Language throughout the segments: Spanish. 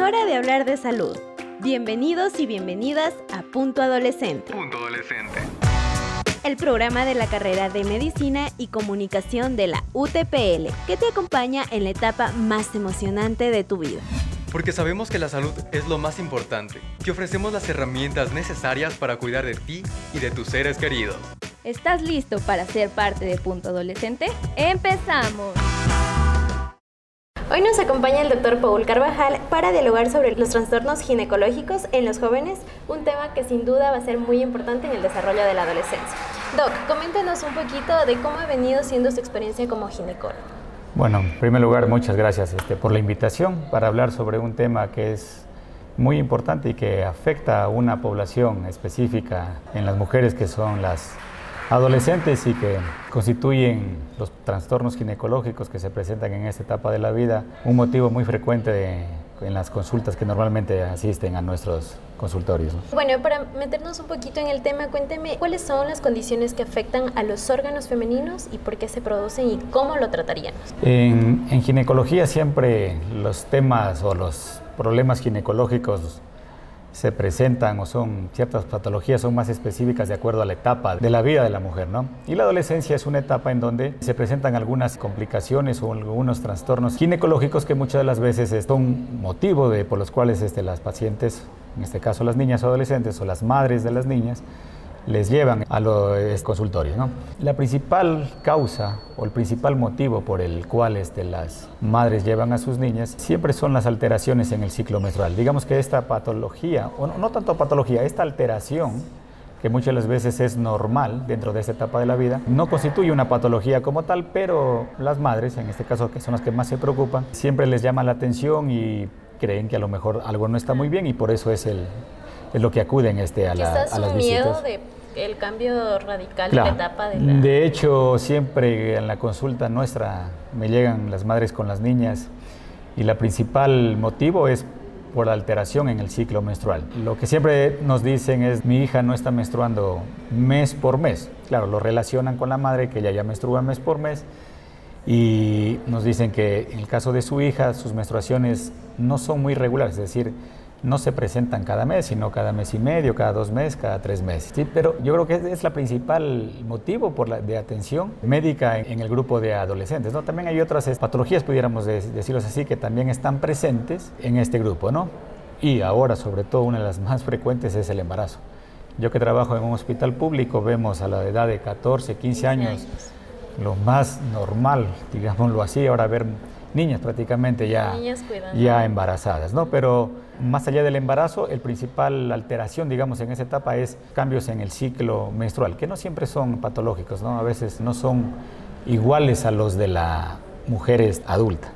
hora de hablar de salud. Bienvenidos y bienvenidas a Punto Adolescente. Punto Adolescente. El programa de la carrera de Medicina y Comunicación de la UTPL, que te acompaña en la etapa más emocionante de tu vida. Porque sabemos que la salud es lo más importante. Te ofrecemos las herramientas necesarias para cuidar de ti y de tus seres queridos. ¿Estás listo para ser parte de Punto Adolescente? ¡Empezamos! Hoy nos acompaña el doctor Paul Carvajal para dialogar sobre los trastornos ginecológicos en los jóvenes, un tema que sin duda va a ser muy importante en el desarrollo de la adolescencia. Doc, coméntenos un poquito de cómo ha venido siendo su experiencia como ginecólogo. Bueno, en primer lugar, muchas gracias este, por la invitación para hablar sobre un tema que es muy importante y que afecta a una población específica en las mujeres que son las adolescentes y que constituyen los trastornos ginecológicos que se presentan en esta etapa de la vida, un motivo muy frecuente en las consultas que normalmente asisten a nuestros consultorios. Bueno, para meternos un poquito en el tema, cuénteme cuáles son las condiciones que afectan a los órganos femeninos y por qué se producen y cómo lo tratarían. En, en ginecología siempre los temas o los problemas ginecológicos se presentan o son ciertas patologías son más específicas de acuerdo a la etapa de la vida de la mujer, ¿no? Y la adolescencia es una etapa en donde se presentan algunas complicaciones o algunos trastornos ginecológicos que muchas de las veces son motivo de por los cuales este, las pacientes, en este caso las niñas o adolescentes o las madres de las niñas, les llevan a los consultorios. ¿no? La principal causa o el principal motivo por el cual este, las madres llevan a sus niñas siempre son las alteraciones en el ciclo menstrual. Digamos que esta patología, o no, tanto patología, esta alteración que muchas de las veces es normal dentro de esta etapa de la vida, no constituye una patología como tal, pero las madres, en este caso que son las que más se preocupan, siempre les llama la atención y creen que a lo mejor algo no está muy bien y por eso es el, es lo que acuden este, a, la, a las miedo de el cambio radical de la etapa de la... De hecho, siempre en la consulta nuestra me llegan las madres con las niñas y la principal motivo es por la alteración en el ciclo menstrual. Lo que siempre nos dicen es mi hija no está menstruando mes por mes. Claro, lo relacionan con la madre que ella ya menstrua mes por mes y nos dicen que en el caso de su hija sus menstruaciones no son muy regulares, es decir, no se presentan cada mes, sino cada mes y medio, cada dos meses, cada tres meses. Sí, pero yo creo que es la principal motivo por la, de atención médica en, el grupo de adolescentes. ¿no? También hay otras patologías, pudiéramos decirlos así, que también están presentes en este grupo. ¿no? Y ahora, sobre todo, una de las más frecuentes es el embarazo. Yo que trabajo en un hospital público, vemos a la edad de 14, 15 años, lo más normal, digámoslo así, ahora ver niñas prácticamente ya, ya embarazadas, ¿no? Pero más allá del embarazo, el principal alteración, digamos, en esa etapa es cambios en el ciclo menstrual, que no siempre son patológicos, ¿no? A veces no son iguales a los de la mujer adulta.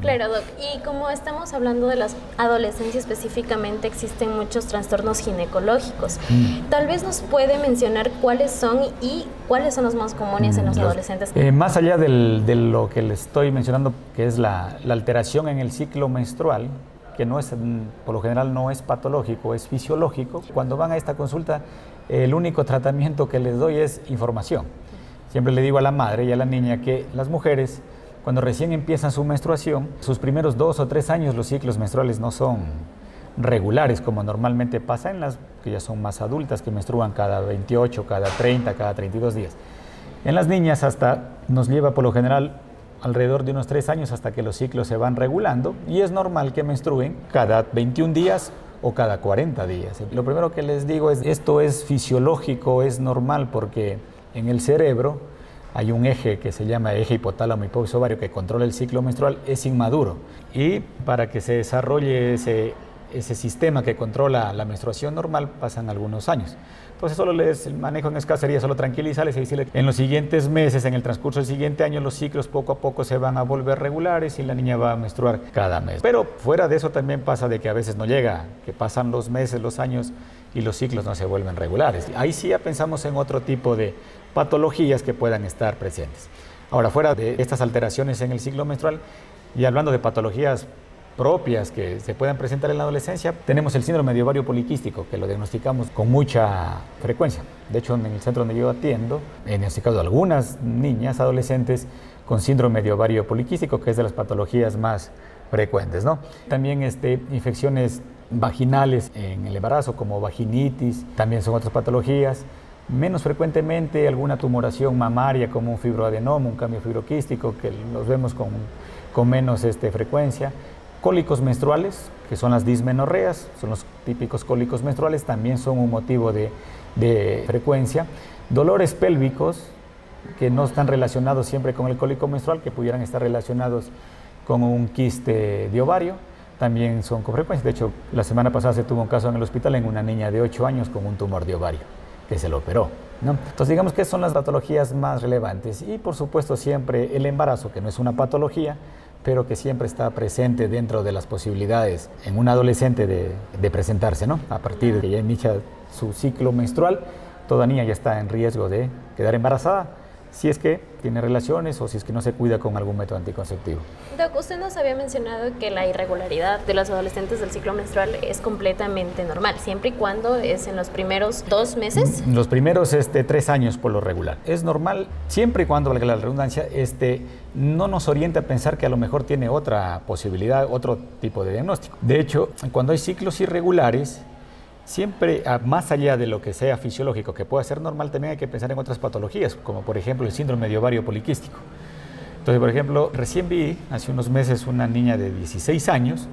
Claro, Doc. Y como estamos hablando de la adolescencia específicamente, existen muchos trastornos ginecológicos. Mm. Tal vez nos puede mencionar cuáles son y cuáles son los más comunes en los, mm, adolescentes. Eh, más allá de lo que le estoy mencionando, que es la, alteración en el ciclo menstrual, que no es, mm, por lo general no es patológico, es fisiológico. Cuando van a esta consulta, el único tratamiento que les doy es información. Siempre le digo a la madre y a la niña que las mujeres cuando recién empiezan su menstruación, sus primeros dos o tres años los ciclos menstruales no son regulares como normalmente pasa en las que ya son más adultas, que menstruan cada 28, cada 30, cada 32 días. En las niñas hasta nos lleva por lo general alrededor de unos tres años hasta que los ciclos se van regulando y es normal que menstruen cada 21 días o cada 40 días. Lo primero que les digo es, esto es fisiológico, es normal porque en el cerebro hay un eje que se llama eje hipotálamo hipófisis ovario que controla el ciclo menstrual, es inmaduro. Y para que se desarrolle ese, ese sistema que controla la menstruación normal pasan algunos años. Entonces solo les el manejo en escasa sería solo tranquilizarles y decirles en los siguientes meses, en el transcurso del siguiente año, los ciclos poco a poco se van a volver regulares y la niña va a menstruar cada mes. Pero fuera de eso también pasa de que a veces no llega, que pasan los meses, los años y los ciclos no se vuelven regulares. Ahí sí ya pensamos en otro tipo de patologías que puedan estar presentes. Ahora, fuera de estas alteraciones en el ciclo menstrual y hablando de patologías propias que se puedan presentar en la adolescencia, tenemos el síndrome de ovario poliquístico, que lo diagnosticamos con mucha frecuencia. De hecho, en el centro donde yo atiendo, he diagnosticado algunas niñas, adolescentes, con síndrome de ovario poliquístico, que es de las patologías más frecuentes. ¿no? También este, infecciones vaginales en el embarazo, como vaginitis, también son otras patologías. Menos frecuentemente alguna tumoración mamaria como un fibroadenoma, un cambio fibroquístico, que los vemos con, con menos este, frecuencia. Cólicos menstruales, que son las dismenorreas, son los típicos cólicos menstruales, también son un motivo de, de frecuencia. Dolores pélvicos, que no están relacionados siempre con el cólico menstrual, que pudieran estar relacionados con un quiste de ovario, también son con frecuencia. De hecho, la semana pasada se tuvo un caso en el hospital en una niña de 8 años con un tumor de ovario, que se lo operó. ¿no? Entonces, digamos que son las patologías más relevantes. Y, por supuesto, siempre el embarazo, que no es una patología, pero que siempre está presente dentro de las posibilidades en un adolescente de, de presentarse, ¿no? A partir de que ya inicia su ciclo menstrual, toda niña ya está en riesgo de quedar embarazada si es que tiene relaciones o si es que no se cuida con algún método anticonceptivo. Doc, usted nos había mencionado que la irregularidad de los adolescentes del ciclo menstrual es completamente normal, siempre y cuando es en los primeros dos meses. Los primeros este, tres años por lo regular. Es normal, siempre y cuando, valga la redundancia, este, no nos orienta a pensar que a lo mejor tiene otra posibilidad, otro tipo de diagnóstico. De hecho, cuando hay ciclos irregulares, Siempre, ah, más allá de lo que sea fisiológico, que pueda ser normal, también hay que pensar en otras patologías, como por ejemplo el síndrome de ovario poliquístico. Entonces, por ejemplo, recién vi hace unos meses una niña de 16 años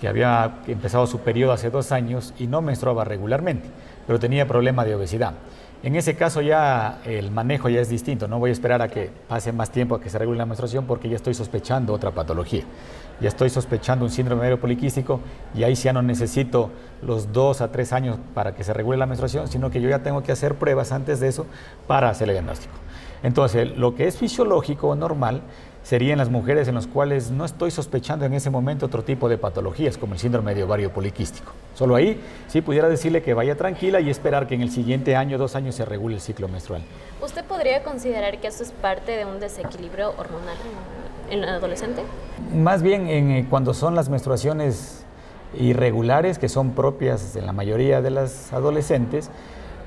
que había empezado su periodo hace dos años y no menstruaba regularmente, pero tenía problema de obesidad. En ese caso ya el manejo ya es distinto, no voy a esperar a que pase más tiempo a que se regule la menstruación porque ya estoy sospechando otra patología. Ya estoy sospechando un síndrome ovario poliquístico y ahí ya no necesito los dos a tres años para que se regule la menstruación, sino que yo ya tengo que hacer pruebas antes de eso para hacer el diagnóstico. Entonces, lo que es fisiológico o normal serían las mujeres en las cuales no estoy sospechando en ese momento otro tipo de patologías, como el síndrome de ovario poliquístico. Solo ahí sí pudiera decirle que vaya tranquila y esperar que en el siguiente año, dos años, se regule el ciclo menstrual. ¿Usted podría considerar que eso es parte de un desequilibrio hormonal en el adolescente? Más bien en, eh, cuando son las menstruaciones irregulares, que son propias de la mayoría de las adolescentes,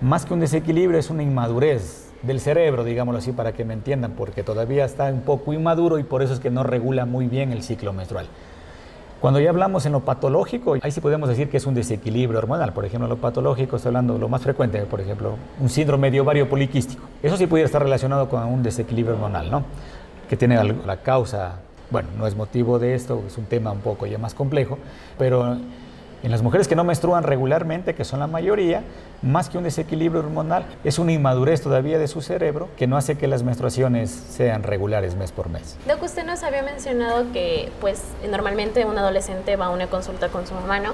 más que un desequilibrio es una inmadurez del cerebro, digámoslo así, para que me entiendan, porque todavía está un poco inmaduro y por eso es que no regula muy bien el ciclo menstrual. Cuando ya hablamos en lo patológico, ahí sí podemos decir que es un desequilibrio hormonal. Por ejemplo, lo patológico, estoy hablando lo más frecuente, por ejemplo, un síndrome de ovario poliquístico. Eso sí pudiera estar relacionado con un desequilibrio hormonal, ¿no? Que tiene la causa, bueno, no es motivo de esto, es un tema un poco ya más complejo, pero en las mujeres que no menstruan regularmente, que son la mayoría, más que un desequilibrio hormonal, es una inmadurez todavía de su cerebro que no hace que las menstruaciones sean regulares mes por mes. Doc, usted nos había mencionado que pues normalmente un adolescente va a una consulta con su mamá, ¿no?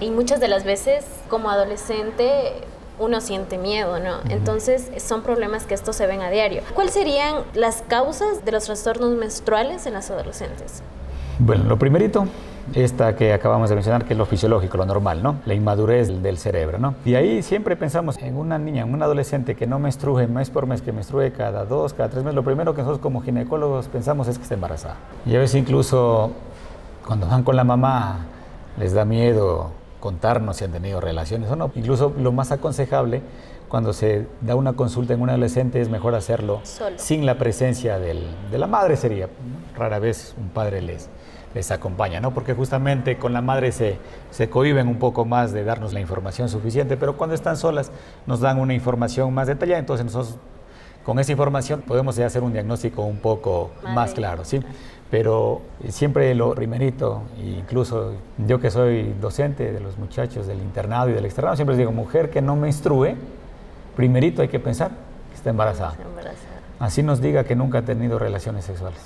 Y muchas de las veces como adolescente uno siente miedo, ¿no? Entonces son problemas que estos se ven a diario. ¿Cuáles serían las causas de los trastornos menstruales en las adolescentes? Bueno, lo primerito esta que acabamos de mencionar, que es lo fisiológico, lo normal, ¿no? La inmadurez del cerebro, ¿no? Y ahí siempre pensamos en una niña, en un adolescente que no menstrue mes por mes, que menstrue cada dos, cada tres meses, lo primero que nosotros como ginecólogos pensamos es que está embarazada. Y a veces incluso cuando van con la mamá les da miedo contarnos si han tenido relaciones o no. Incluso lo más aconsejable cuando se da una consulta en un adolescente es mejor hacerlo sin la presencia del, de la madre sería. Rara vez un padre les, les acompaña, ¿no? Porque justamente con la madre se, se cohiben un poco más de darnos la información suficiente, pero cuando están solas nos dan una información más detallada, entonces nosotros con esa información podemos hacer un diagnóstico un poco más claro, ¿sí? Pero siempre lo primerito, incluso yo que soy docente de los muchachos del internado y del externado, siempre les digo, mujer que no menstrue, primerito hay que pensar que está embarazada. Así nos diga que nunca ha tenido relaciones sexuales.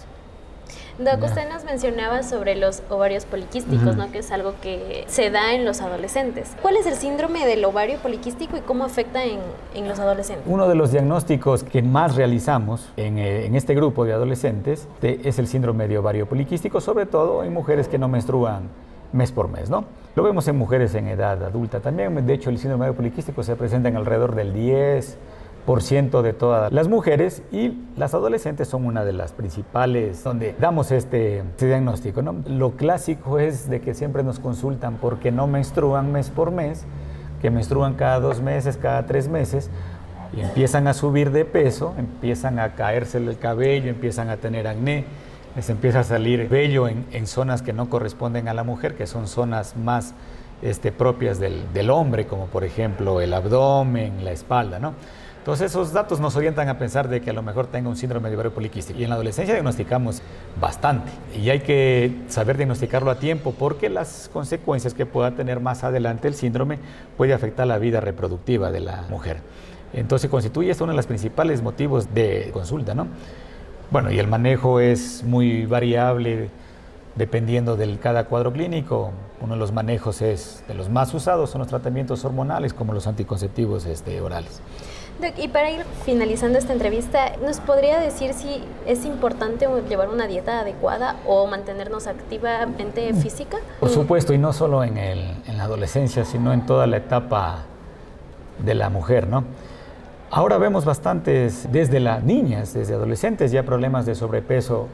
Doc, usted nos mencionaba sobre los ovarios poliquísticos, ¿no? que es algo que se da en los adolescentes. ¿Cuál es el síndrome del ovario poliquístico y cómo afecta en, en los adolescentes? Uno de los diagnósticos que más realizamos en, eh, en este grupo de adolescentes de, es el síndrome de ovario poliquístico, sobre todo en mujeres que no menstruan mes por mes, ¿no? Lo vemos en mujeres en edad adulta también, de hecho el síndrome de ovario poliquístico se presenta en alrededor del 10, por ciento de todas las mujeres y las adolescentes son una de las principales donde damos este, este, diagnóstico. ¿no? Lo clásico es de que siempre nos consultan porque no menstruan mes por mes, que menstruan cada dos meses, cada tres meses y empiezan a subir de peso, empiezan a caerse el cabello, empiezan a tener acné, les empieza a salir vello en, en, zonas que no corresponden a la mujer, que son zonas más este, propias del, del, hombre, como por ejemplo el abdomen, la espalda, ¿no? Entonces esos datos nos orientan a pensar de que a lo mejor tenga un síndrome de ovario poliquístico. Y en la adolescencia diagnosticamos bastante. Y hay que saber diagnosticarlo a tiempo porque las consecuencias que pueda tener más adelante el síndrome puede afectar la vida reproductiva de la mujer. Entonces constituye esto uno de los principales motivos de consulta, ¿no? Bueno, y el manejo es muy variable dependiendo del cada cuadro clínico. Uno de los manejos es de los más usados son los tratamientos hormonales como los anticonceptivos este, orales. Y para ir finalizando esta entrevista, ¿nos podría decir si es importante llevar una dieta adecuada o mantenernos activamente mm. física? Por supuesto, y no solo en, el, en la adolescencia, sino en toda la etapa de la mujer, ¿no? Ahora vemos bastantes, desde las niñas, desde adolescentes, ya problemas de sobrepeso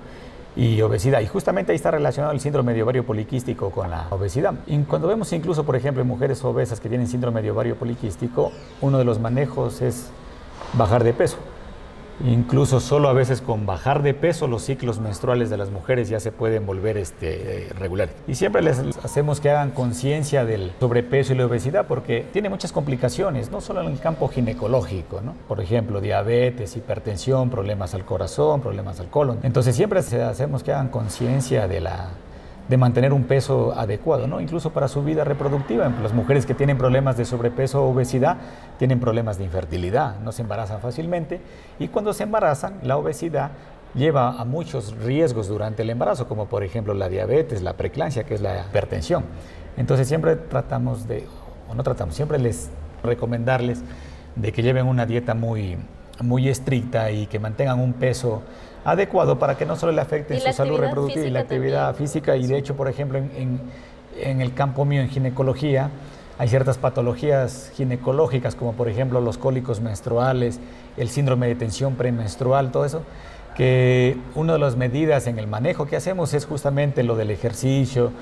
y obesidad. Y justamente ahí está relacionado el síndrome de ovario poliquístico con la obesidad. Y cuando vemos incluso, por ejemplo, en mujeres obesas que tienen síndrome de ovario poliquístico, uno de los manejos es bajar de peso. Incluso solo a veces con bajar de peso los ciclos menstruales de las mujeres ya se pueden volver este, regulares. Y siempre les hacemos que hagan conciencia del sobrepeso y la obesidad porque tiene muchas complicaciones, no solo en el campo ginecológico, ¿no? por ejemplo, diabetes, hipertensión, problemas al corazón, problemas al colon. Entonces siempre hacemos que hagan conciencia de la de mantener un peso adecuado, ¿no? incluso para su vida reproductiva. Las mujeres que tienen problemas de sobrepeso o obesidad tienen problemas de infertilidad, no se embarazan fácilmente y cuando se embarazan, la obesidad lleva a muchos riesgos durante el embarazo, como por ejemplo la diabetes, la preeclampsia, que es la hipertensión. Entonces siempre tratamos de, o no tratamos, siempre les recomendarles de que lleven una dieta muy, muy estricta y que mantengan un peso adecuado para que no solo le afecte su salud reproductiva y la actividad física. Y de hecho, por ejemplo, en, en, el campo mío, en ginecología, hay ciertas patologías ginecológicas, como por ejemplo los cólicos menstruales, el síndrome de tensión premenstrual, todo eso, que una de las medidas en el manejo que hacemos es justamente lo del ejercicio,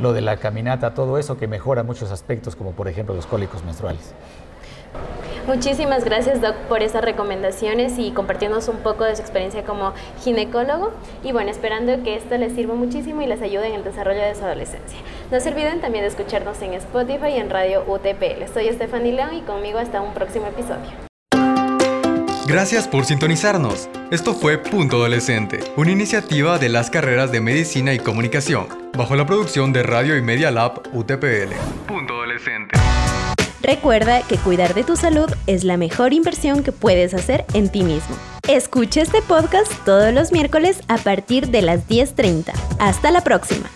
lo de la caminata, todo eso que mejora muchos aspectos, como por ejemplo los cólicos menstruales. Muchísimas gracias, Doc, por esas recomendaciones y compartiéndonos un poco de su experiencia como ginecólogo. Y bueno, esperando que esto les sirva muchísimo y les ayude en el desarrollo de su adolescencia. No se olviden también de escucharnos en Spotify y en Radio UTPL. Soy Estefany León y conmigo hasta un próximo episodio. Gracias por sintonizarnos. Esto fue Punto Adolescente, una iniciativa de las carreras de Medicina y Comunicación, bajo la producción de Radio y Media Lab UTPL. Punto Adolescente. Recuerda que cuidar de tu salud es la mejor inversión que puedes hacer en ti mismo. Escucha este podcast todos los miércoles a partir de las 10.30. Hasta la próxima.